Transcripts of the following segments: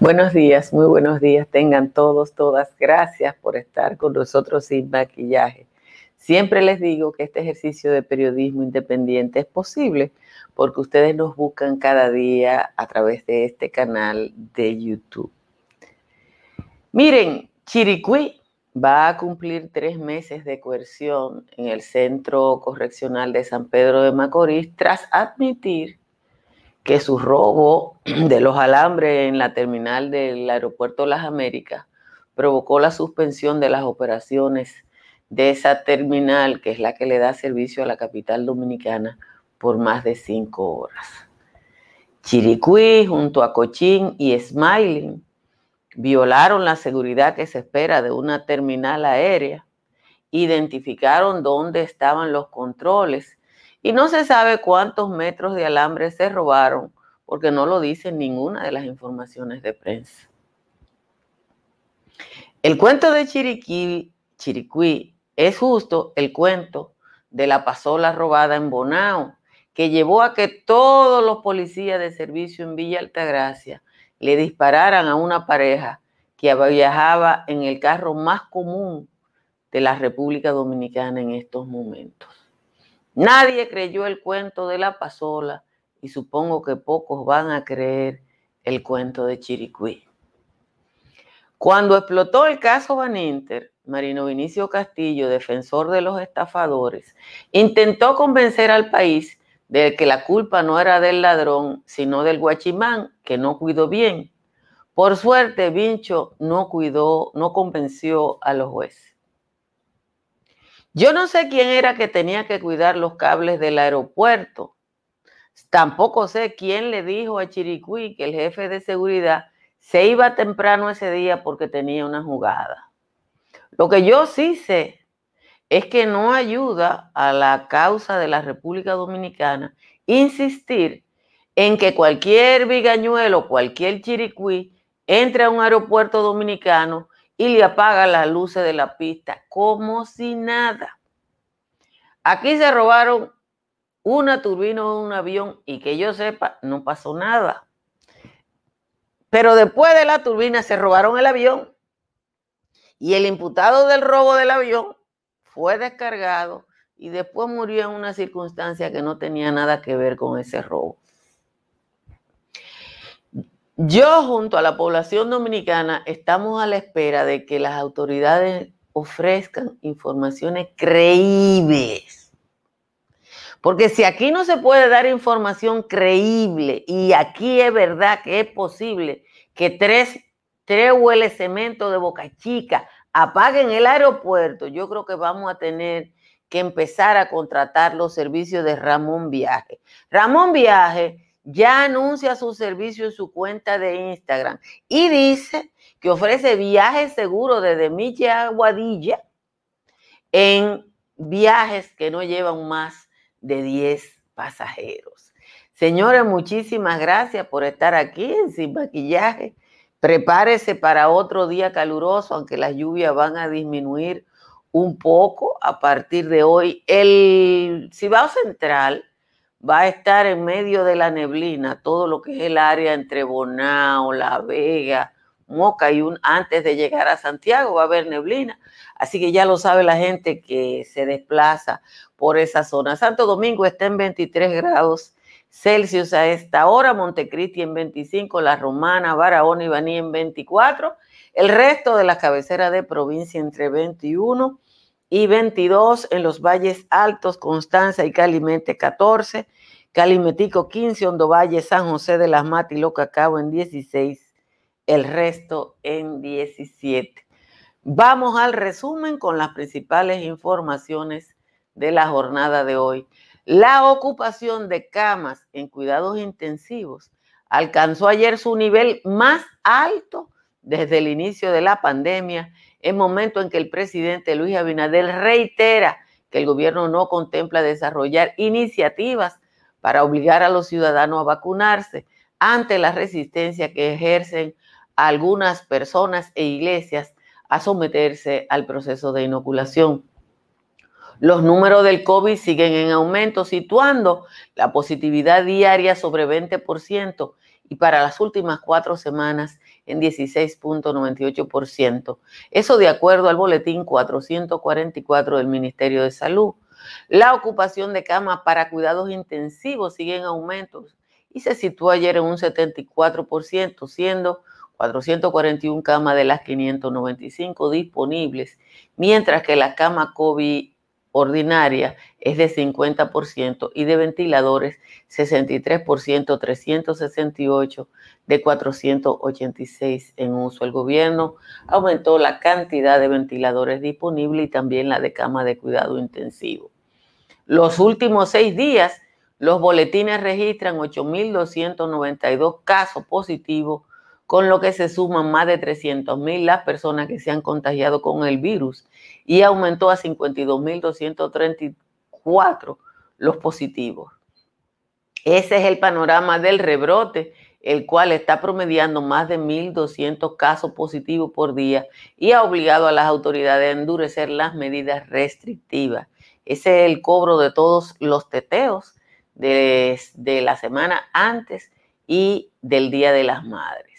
Buenos días, muy buenos días. Tengan todos, todas. Gracias por estar con nosotros sin maquillaje. Siempre les digo que este ejercicio de periodismo independiente es posible porque ustedes nos buscan cada día a través de este canal de YouTube. Miren, Chiricuí va a cumplir tres meses de coerción en el Centro Correccional de San Pedro de Macorís tras admitir que su robo de los alambres en la terminal del aeropuerto Las Américas provocó la suspensión de las operaciones de esa terminal, que es la que le da servicio a la capital dominicana, por más de cinco horas. Chiricuí, junto a Cochín y Smiling, violaron la seguridad que se espera de una terminal aérea, identificaron dónde estaban los controles y no se sabe cuántos metros de alambre se robaron porque no lo dice ninguna de las informaciones de prensa. El cuento de Chiriquí, Chiriquí es justo el cuento de la pasola robada en Bonao, que llevó a que todos los policías de servicio en Villa Altagracia le dispararan a una pareja que viajaba en el carro más común de la República Dominicana en estos momentos. Nadie creyó el cuento de la pasola y supongo que pocos van a creer el cuento de Chiricuí. Cuando explotó el caso Van Inter, Marino Vinicio Castillo, defensor de los estafadores, intentó convencer al país de que la culpa no era del ladrón, sino del guachimán, que no cuidó bien. Por suerte, Vincho no cuidó, no convenció a los jueces. Yo no sé quién era que tenía que cuidar los cables del aeropuerto. Tampoco sé quién le dijo a Chiricuí que el jefe de seguridad se iba temprano ese día porque tenía una jugada. Lo que yo sí sé es que no ayuda a la causa de la República Dominicana insistir en que cualquier bigañuelo, cualquier chiricuí entre a un aeropuerto dominicano y le apaga las luces de la pista como si nada. Aquí se robaron una turbina de un avión y que yo sepa, no pasó nada. Pero después de la turbina se robaron el avión y el imputado del robo del avión fue descargado y después murió en una circunstancia que no tenía nada que ver con ese robo. Yo junto a la población dominicana estamos a la espera de que las autoridades ofrezcan informaciones creíbles. Porque si aquí no se puede dar información creíble y aquí es verdad que es posible que tres, tres huele cemento de Boca Chica apaguen el aeropuerto, yo creo que vamos a tener que empezar a contratar los servicios de Ramón Viaje. Ramón Viaje ya anuncia su servicio en su cuenta de Instagram y dice que ofrece viajes seguros desde Milla a Guadilla en viajes que no llevan más de 10 pasajeros. Señores, muchísimas gracias por estar aquí Sin Maquillaje. Prepárese para otro día caluroso, aunque las lluvias van a disminuir un poco a partir de hoy. El Cibao Central va a estar en medio de la neblina, todo lo que es el área entre Bonao, La Vega, Moca y un, antes de llegar a Santiago va a haber neblina. Así que ya lo sabe la gente que se desplaza por esa zona. Santo Domingo está en 23 grados Celsius a esta hora, Montecristi en 25, La Romana, Barahona y Baní en 24. El resto de las cabeceras de provincia entre 21 y 22 en los valles altos, Constanza y Calimete 14, Calimetico 15, Hondo Valle, San José de las Matas y Locacao en 16, el resto en 17. Vamos al resumen con las principales informaciones de la jornada de hoy. La ocupación de camas en cuidados intensivos alcanzó ayer su nivel más alto desde el inicio de la pandemia, en momento en que el presidente Luis Abinader reitera que el gobierno no contempla desarrollar iniciativas para obligar a los ciudadanos a vacunarse ante la resistencia que ejercen algunas personas e iglesias a someterse al proceso de inoculación. Los números del COVID siguen en aumento, situando la positividad diaria sobre 20% y para las últimas cuatro semanas en 16.98%. Eso de acuerdo al boletín 444 del Ministerio de Salud. La ocupación de camas para cuidados intensivos sigue en aumento y se situó ayer en un 74%, siendo 441 camas de las 595 disponibles, mientras que la cama COVID ordinaria es de 50% y de ventiladores 63%, 368 de 486 en uso. El gobierno aumentó la cantidad de ventiladores disponibles y también la de cama de cuidado intensivo. Los últimos seis días, los boletines registran 8.292 casos positivos con lo que se suman más de 300.000 las personas que se han contagiado con el virus y aumentó a 52.234 los positivos. Ese es el panorama del rebrote, el cual está promediando más de 1.200 casos positivos por día y ha obligado a las autoridades a endurecer las medidas restrictivas. Ese es el cobro de todos los teteos de, de la semana antes y del Día de las Madres.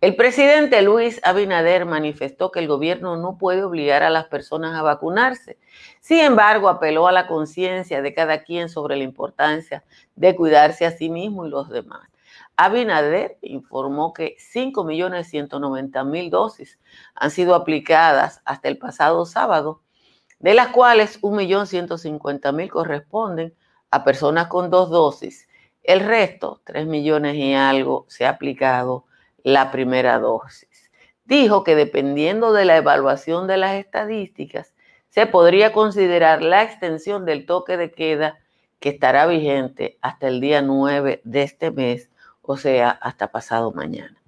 El presidente Luis Abinader manifestó que el gobierno no puede obligar a las personas a vacunarse. Sin embargo, apeló a la conciencia de cada quien sobre la importancia de cuidarse a sí mismo y los demás. Abinader informó que 5.190.000 dosis han sido aplicadas hasta el pasado sábado, de las cuales 1.150.000 corresponden a personas con dos dosis. El resto, 3 millones y algo, se ha aplicado la primera dosis. Dijo que dependiendo de la evaluación de las estadísticas, se podría considerar la extensión del toque de queda que estará vigente hasta el día 9 de este mes, o sea, hasta pasado mañana.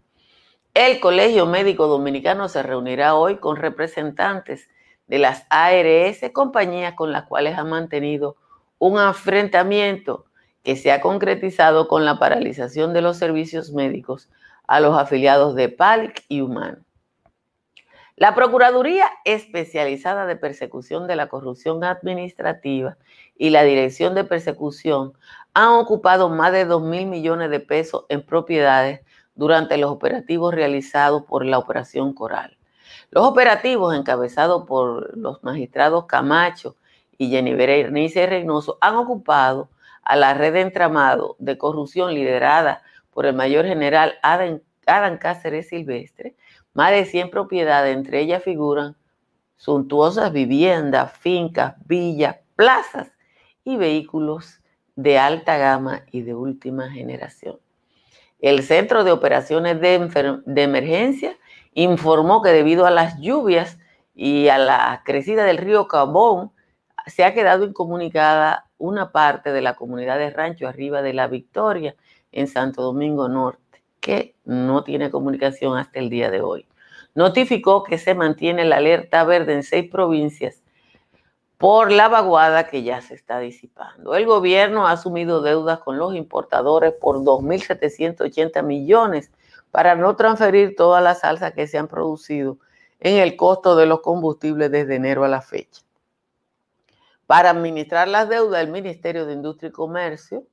El Colegio Médico Dominicano se reunirá hoy con representantes de las ARS, compañías con las cuales ha mantenido un enfrentamiento que se ha concretizado con la paralización de los servicios médicos a los afiliados de PALIC y Humano. La Procuraduría Especializada de Persecución de la Corrupción Administrativa y la Dirección de Persecución han ocupado más de 2 mil millones de pesos en propiedades durante los operativos realizados por la Operación Coral. Los operativos encabezados por los magistrados Camacho y Jenny Berenice Reynoso han ocupado a la red de entramado de corrupción liderada por el mayor general Adam, Cáceres Silvestre, más de 100 propiedades, entre ellas figuran suntuosas viviendas, fincas, villas, plazas y vehículos de alta gama y de última generación. El Centro de Operaciones de, de, Emergencia informó que debido a las lluvias y a la crecida del río Cabón, se ha quedado incomunicada una parte de la comunidad de Rancho Arriba de la Victoria en Santo Domingo Norte, que no tiene comunicación hasta el día de hoy. Notificó que se mantiene la alerta verde en seis provincias por la vaguada que ya se está disipando. El gobierno ha asumido deudas con los importadores por 2.780 millones para no transferir toda la salsa que se han producido en el costo de los combustibles desde enero a la fecha. Para administrar las deudas, el Ministerio de Industria y Comercio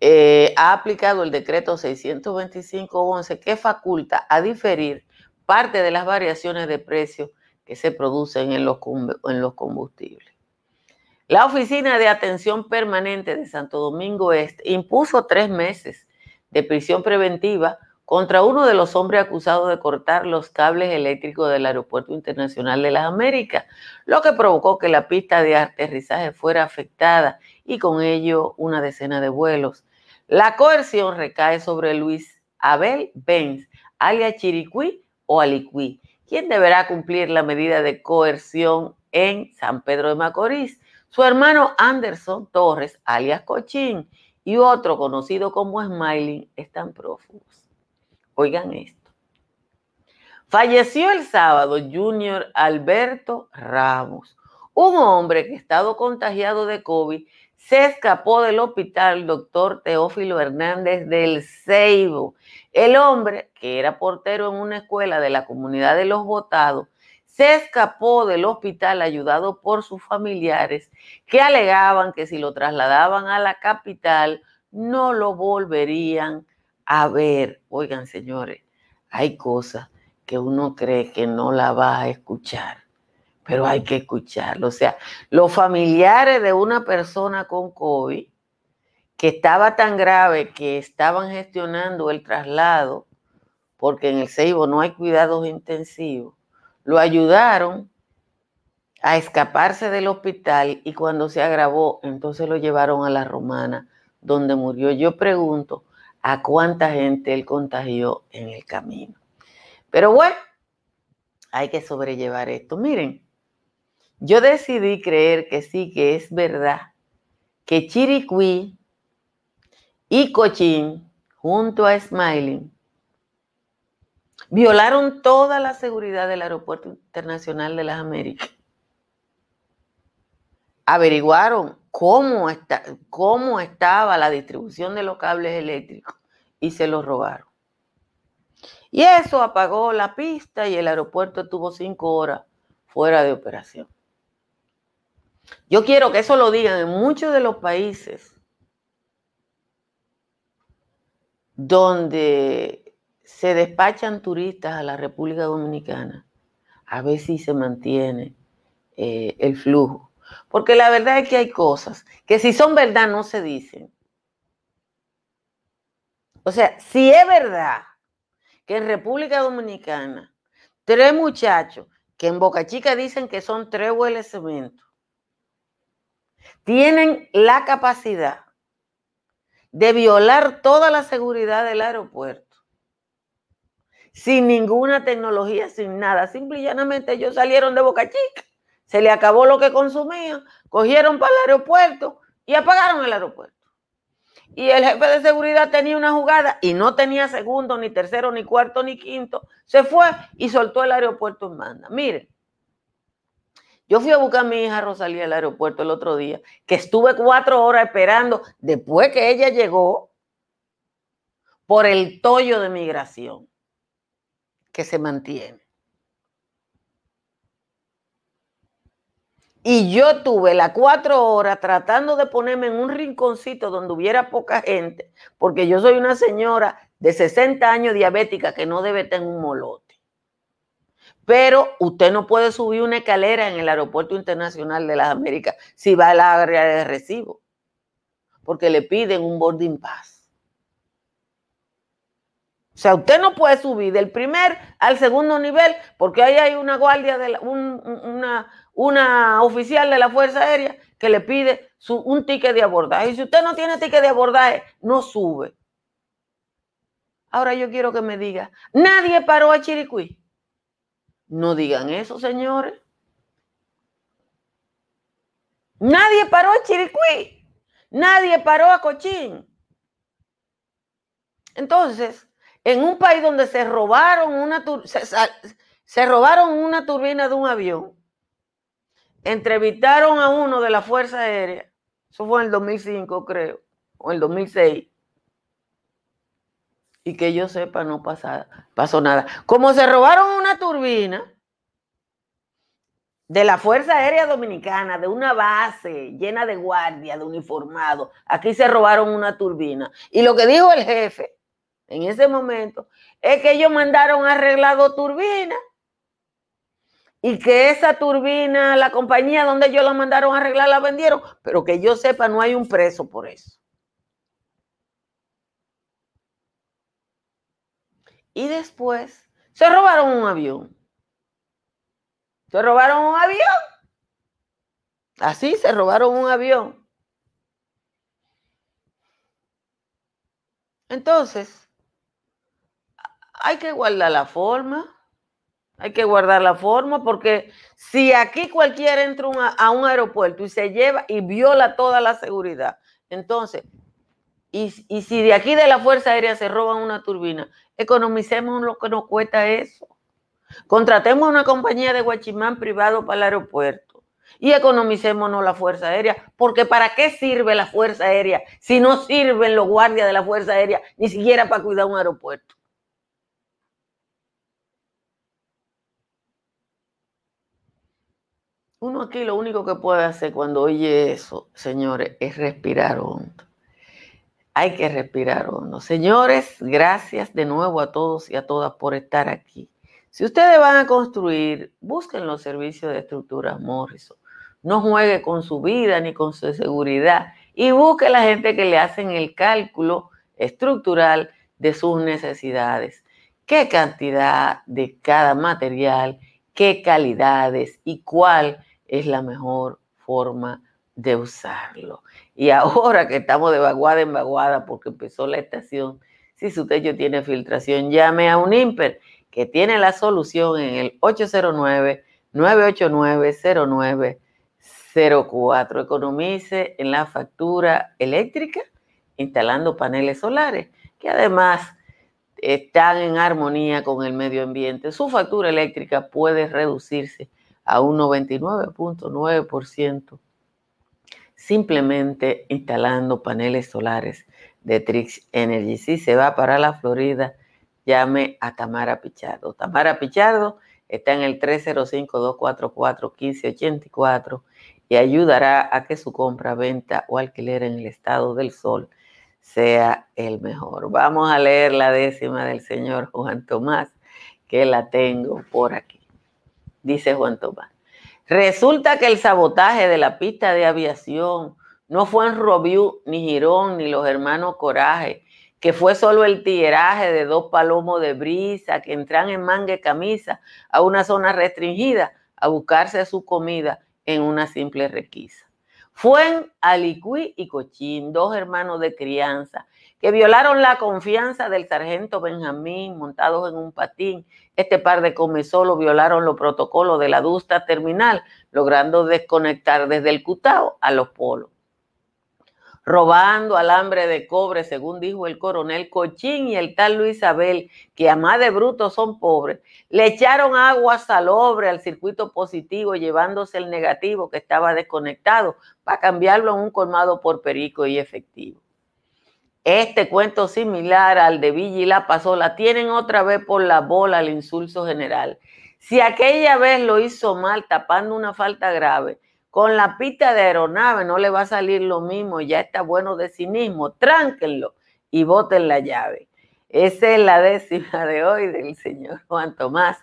eh, ha aplicado el decreto 625-11 que faculta a diferir parte de las variaciones de precio que se producen en los, en los combustibles. La Oficina de Atención Permanente de Santo Domingo Este impuso tres meses de prisión preventiva contra uno de los hombres acusados de cortar los cables eléctricos del Aeropuerto Internacional de las Américas, lo que provocó que la pista de aterrizaje fuera afectada y con ello una decena de vuelos. La coerción recae sobre Luis Abel Benz, alias Chiricuí o Alicuí, quien deberá cumplir la medida de coerción en San Pedro de Macorís. Su hermano Anderson Torres, alias Cochín, y otro conocido como Smiling están prófugos. Oigan esto. Falleció el sábado Junior Alberto Ramos, un hombre que estado contagiado de COVID se escapó del hospital doctor Teófilo Hernández del Ceibo. El hombre, que era portero en una escuela de la comunidad de los votados, se escapó del hospital ayudado por sus familiares que alegaban que si lo trasladaban a la capital no lo volverían a ver. Oigan, señores, hay cosas que uno cree que no la va a escuchar pero hay que escucharlo. O sea, los familiares de una persona con COVID que estaba tan grave que estaban gestionando el traslado, porque en el Ceibo no hay cuidados intensivos, lo ayudaron a escaparse del hospital y cuando se agravó, entonces lo llevaron a la romana, donde murió. Yo pregunto a cuánta gente él contagió en el camino. Pero bueno, hay que sobrellevar esto. Miren, yo decidí creer que sí, que es verdad, que Chiriquí y Cochín, junto a Smiling, violaron toda la seguridad del Aeropuerto Internacional de las Américas. Averiguaron cómo, está, cómo estaba la distribución de los cables eléctricos y se los robaron. Y eso apagó la pista y el aeropuerto tuvo cinco horas fuera de operación. Yo quiero que eso lo digan en muchos de los países donde se despachan turistas a la República Dominicana, a ver si se mantiene eh, el flujo. Porque la verdad es que hay cosas que si son verdad no se dicen. O sea, si es verdad que en República Dominicana tres muchachos que en Boca Chica dicen que son tres hueles cemento, tienen la capacidad de violar toda la seguridad del aeropuerto sin ninguna tecnología, sin nada. Simple y llanamente ellos salieron de Boca Chica, se le acabó lo que consumían, cogieron para el aeropuerto y apagaron el aeropuerto. Y el jefe de seguridad tenía una jugada y no tenía segundo, ni tercero, ni cuarto, ni quinto. Se fue y soltó el aeropuerto en manda. Miren, yo fui a buscar a mi hija Rosalía al aeropuerto el otro día, que estuve cuatro horas esperando después que ella llegó por el tollo de migración que se mantiene. Y yo tuve las cuatro horas tratando de ponerme en un rinconcito donde hubiera poca gente, porque yo soy una señora de 60 años diabética que no debe tener un molote. Pero usted no puede subir una escalera en el Aeropuerto Internacional de las Américas si va al área de recibo, porque le piden un boarding pass. O sea, usted no puede subir del primer al segundo nivel porque ahí hay una guardia, de una, una oficial de la Fuerza Aérea que le pide un ticket de abordaje. Y si usted no tiene ticket de abordaje, no sube. Ahora yo quiero que me diga, nadie paró a Chiriquí. No digan eso, señores. Nadie paró a Chiricuí. Nadie paró a Cochín. Entonces, en un país donde se robaron una se, robaron una turbina de un avión, entrevistaron a uno de la Fuerza Aérea, eso fue en el 2005 creo, o en el 2006, y que yo sepa no pasó nada. Como se robaron una turbina de la Fuerza Aérea Dominicana, de una base llena de guardia, de uniformados, aquí se robaron una turbina. Y lo que dijo el jefe en ese momento es que ellos mandaron arreglado turbina y que esa turbina, la compañía donde ellos la mandaron a arreglar, la vendieron, pero que yo sepa, no hay un preso por eso. Y después se robaron un avión. Se robaron un avión. Así se robaron un avión. Entonces, hay que guardar la forma. Hay que guardar la forma porque si aquí cualquiera entra a un aeropuerto y se lleva y viola toda la seguridad, entonces, y, si de aquí de la Fuerza Aérea se roban una turbina, economicemos lo que nos cuesta eso. Contratemos una compañía de guachimán privado para el aeropuerto y economicémonos la Fuerza Aérea, porque ¿para qué sirve la Fuerza Aérea si no sirven los guardias de la Fuerza Aérea ni siquiera para cuidar un aeropuerto? Uno aquí lo único que puede hacer cuando oye eso, señores, es respirar hondo. Hay que respirar hondo. Señores, gracias de nuevo a todos y a todas por estar aquí. Si ustedes van a construir, busquen los servicios de estructuras Morrison. No juegue con su vida ni con su seguridad y busque la gente que le hacen el cálculo estructural de sus necesidades. ¿Qué cantidad de cada material? ¿Qué calidades? ¿Y cuál? es la mejor forma de usarlo. Y ahora que estamos de vaguada en vaguada porque empezó la estación, si su techo tiene filtración, llame a un IMPER que tiene la solución en el 809-989-0904. Economice en la factura eléctrica instalando paneles solares, que además están en armonía con el medio ambiente. Su factura eléctrica puede reducirse a un 99.9% simplemente instalando paneles solares de Trix Energy. Si se va para la Florida, llame a Tamara Pichardo. Tamara Pichardo está en el 305-244-1584 y ayudará a que su compra, venta o alquiler en el estado del sol sea el mejor. Vamos a leer la décima del señor Juan Tomás, que la tengo por aquí dice Juan Tomás. Resulta que el sabotaje de la pista de aviación no fue en Robiú, ni Girón, ni los hermanos Coraje, que fue solo el tiraje de dos palomos de brisa que entran en manga y camisa a una zona restringida a buscarse su comida en una simple requisa. Fue en Alicuí y Cochín, dos hermanos de crianza, que violaron la confianza del sargento Benjamín montados en un patín. Este par de comesolos violaron los protocolos de la dusta terminal, logrando desconectar desde el Cutao a los polos. Robando alambre de cobre, según dijo el coronel Cochín y el tal Luis Abel, que a más de brutos son pobres, le echaron agua salobre al circuito positivo, llevándose el negativo que estaba desconectado para cambiarlo en un colmado por perico y efectivo. Este cuento similar al de Villa y la Pasola tienen otra vez por la bola el insulso general. Si aquella vez lo hizo mal tapando una falta grave, con la pista de aeronave no le va a salir lo mismo, ya está bueno de cinismo, tránquenlo y boten la llave. Esa es la décima de hoy del señor Juan Tomás.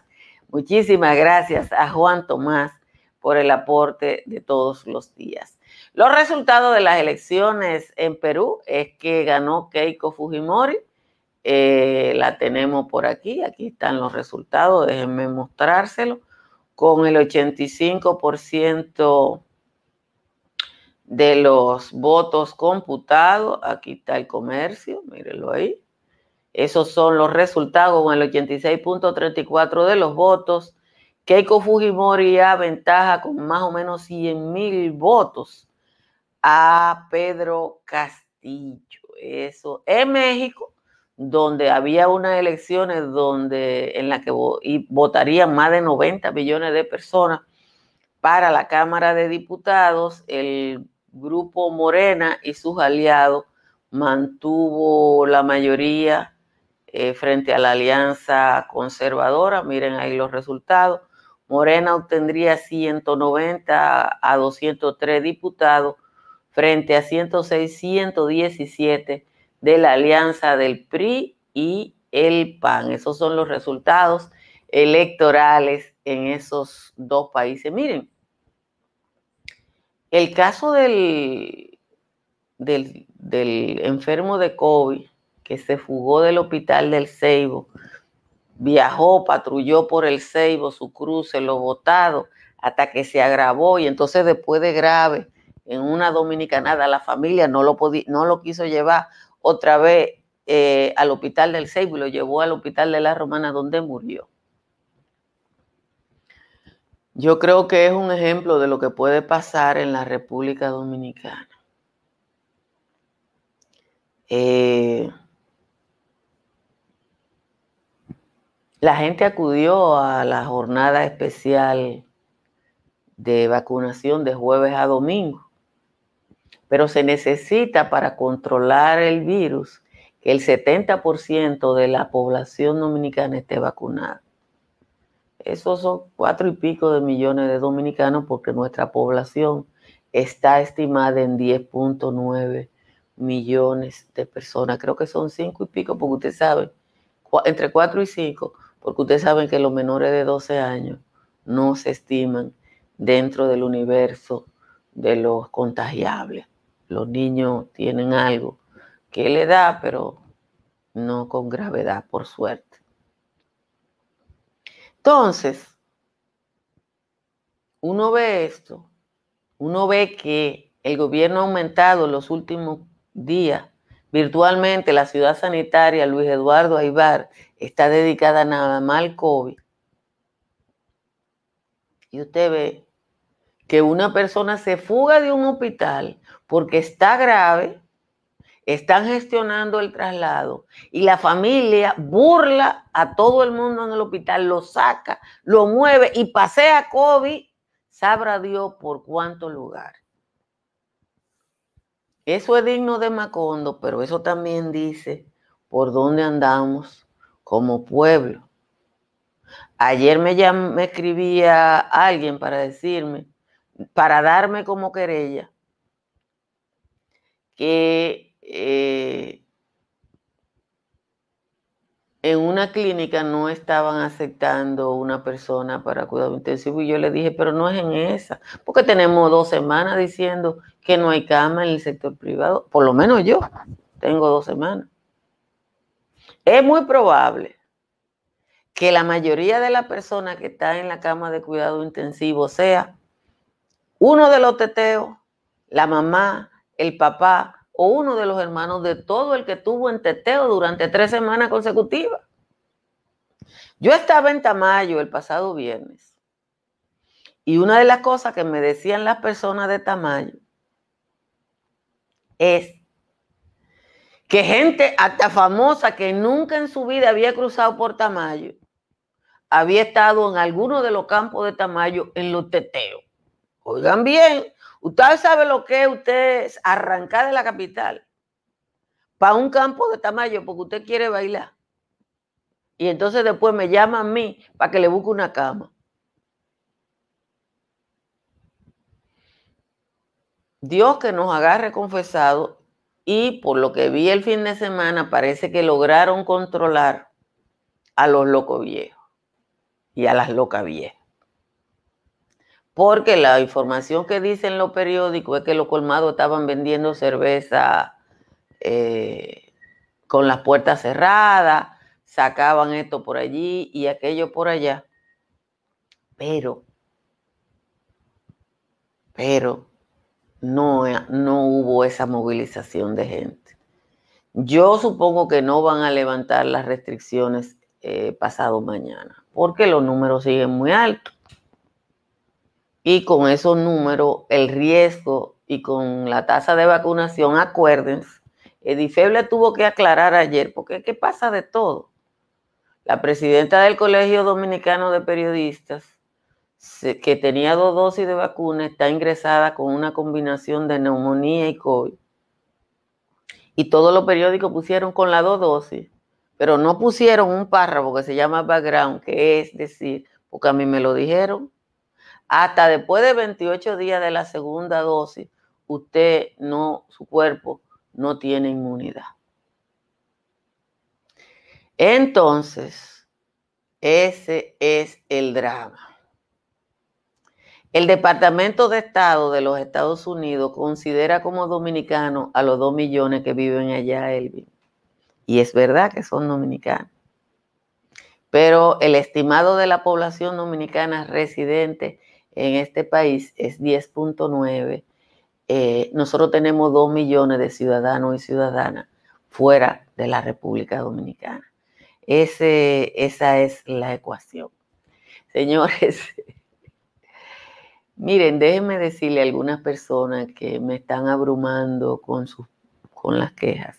Muchísimas gracias a Juan Tomás por el aporte de todos los días. Los resultados de las elecciones en Perú es que ganó Keiko Fujimori. Eh, la tenemos por aquí. Aquí están los resultados. Déjenme mostrárselo. Con el 85% de los votos computados. Aquí está el comercio. Mírenlo ahí. Esos son los resultados con el 86.34 de los votos. Keiko Fujimori ya ventaja con más o menos 100 mil votos a Pedro Castillo. Eso en México, donde había unas elecciones donde, en las que votarían más de 90 millones de personas para la Cámara de Diputados, el grupo Morena y sus aliados mantuvo la mayoría eh, frente a la alianza conservadora. Miren ahí los resultados. Morena obtendría 190 a 203 diputados frente a 106, 117 de la alianza del PRI y el PAN. Esos son los resultados electorales en esos dos países. Miren, el caso del, del, del enfermo de COVID que se fugó del hospital del Ceibo, viajó, patrulló por el Ceibo, su cruce, lo botado, hasta que se agravó y entonces después de grave en una dominicanada, la familia no lo, no lo quiso llevar otra vez eh, al hospital del Seibo y lo llevó al hospital de la Romana donde murió. Yo creo que es un ejemplo de lo que puede pasar en la República Dominicana. Eh, la gente acudió a la jornada especial de vacunación de jueves a domingo, pero se necesita para controlar el virus que el 70% de la población dominicana esté vacunada. Esos son cuatro y pico de millones de dominicanos porque nuestra población está estimada en 10.9 millones de personas. Creo que son cinco y pico porque ustedes saben, entre cuatro y cinco, porque ustedes saben que los menores de 12 años no se estiman dentro del universo de los contagiables. Los niños tienen algo que le da, pero no con gravedad, por suerte. Entonces, uno ve esto, uno ve que el gobierno ha aumentado en los últimos días virtualmente la ciudad sanitaria Luis Eduardo Aibar está dedicada nada más al COVID. Y usted ve que una persona se fuga de un hospital porque está grave, están gestionando el traslado y la familia burla a todo el mundo en el hospital, lo saca, lo mueve y pasea COVID, sabrá Dios por cuántos lugares. Eso es digno de Macondo, pero eso también dice por dónde andamos como pueblo. Ayer me, me escribía alguien para decirme, para darme como querella, que eh, en una clínica no estaban aceptando una persona para cuidado intensivo y yo le dije, pero no es en esa, porque tenemos dos semanas diciendo que no hay cama en el sector privado, por lo menos yo tengo dos semanas. Es muy probable que la mayoría de las personas que están en la cama de cuidado intensivo sea uno de los teteos, la mamá, el papá o uno de los hermanos de todo el que tuvo en teteo durante tres semanas consecutivas. Yo estaba en Tamayo el pasado viernes y una de las cosas que me decían las personas de Tamayo es que gente hasta famosa que nunca en su vida había cruzado por Tamayo, había estado en alguno de los campos de Tamayo en los teteos. Oigan bien, usted sabe lo que es usted arrancar de la capital para un campo de Tamayo porque usted quiere bailar. Y entonces después me llama a mí para que le busque una cama. Dios que nos agarre confesado y por lo que vi el fin de semana parece que lograron controlar a los locos viejos y a las locas viejas porque la información que dicen los periódicos es que los colmados estaban vendiendo cerveza eh, con las puertas cerradas, sacaban esto por allí y aquello por allá. Pero, pero no, no hubo esa movilización de gente. Yo supongo que no van a levantar las restricciones eh, pasado mañana, porque los números siguen muy altos. Y con esos números, el riesgo y con la tasa de vacunación, acuérdense, Edifeble tuvo que aclarar ayer, porque ¿qué pasa de todo? La presidenta del Colegio Dominicano de Periodistas, que tenía dos dosis de vacuna, está ingresada con una combinación de neumonía y COVID. Y todos los periódicos pusieron con las dos dosis, pero no pusieron un párrafo que se llama background, que es decir, porque a mí me lo dijeron, hasta después de 28 días de la segunda dosis, usted no, su cuerpo no tiene inmunidad. Entonces, ese es el drama. El Departamento de Estado de los Estados Unidos considera como dominicanos a los dos millones que viven allá, Elvin. Y es verdad que son dominicanos. Pero el estimado de la población dominicana residente en este país es 10.9. Eh, nosotros tenemos 2 millones de ciudadanos y ciudadanas fuera de la República Dominicana. Esa es la ecuación. Señores, miren, déjenme decirle a algunas personas que me están abrumando con, sus, con las quejas.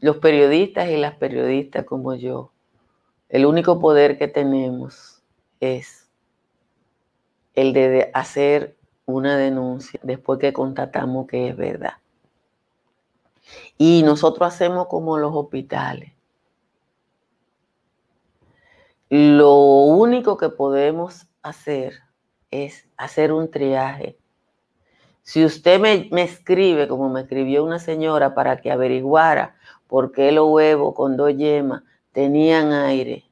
Los periodistas y las periodistas como yo El único poder que tenemos es el de hacer una denuncia después que constatamos que es verdad. Y nosotros hacemos como los hospitales. Lo único que podemos hacer es hacer un triaje. Si usted me, escribe, como me escribió una señora, para que averiguara por qué los huevos con dos yemas tenían aire,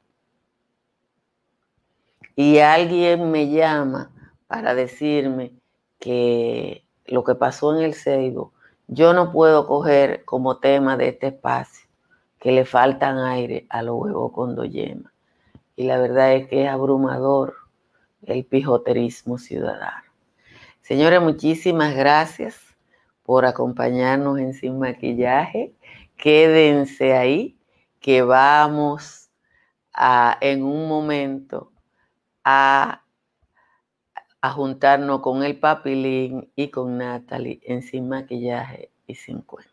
y alguien me llama para decirme que lo que pasó en el Seibo, yo no puedo coger como tema de este espacio que le faltan aire a los huevos con dos yemas. Y la verdad es que es abrumador el pijoterismo ciudadano. Señores, muchísimas gracias por acompañarnos en Sin Maquillaje. Quédense ahí, que vamos a, en un momento a, a juntarnos con el Papilín y con Natalie en Sin Maquillaje y Sin Cuento.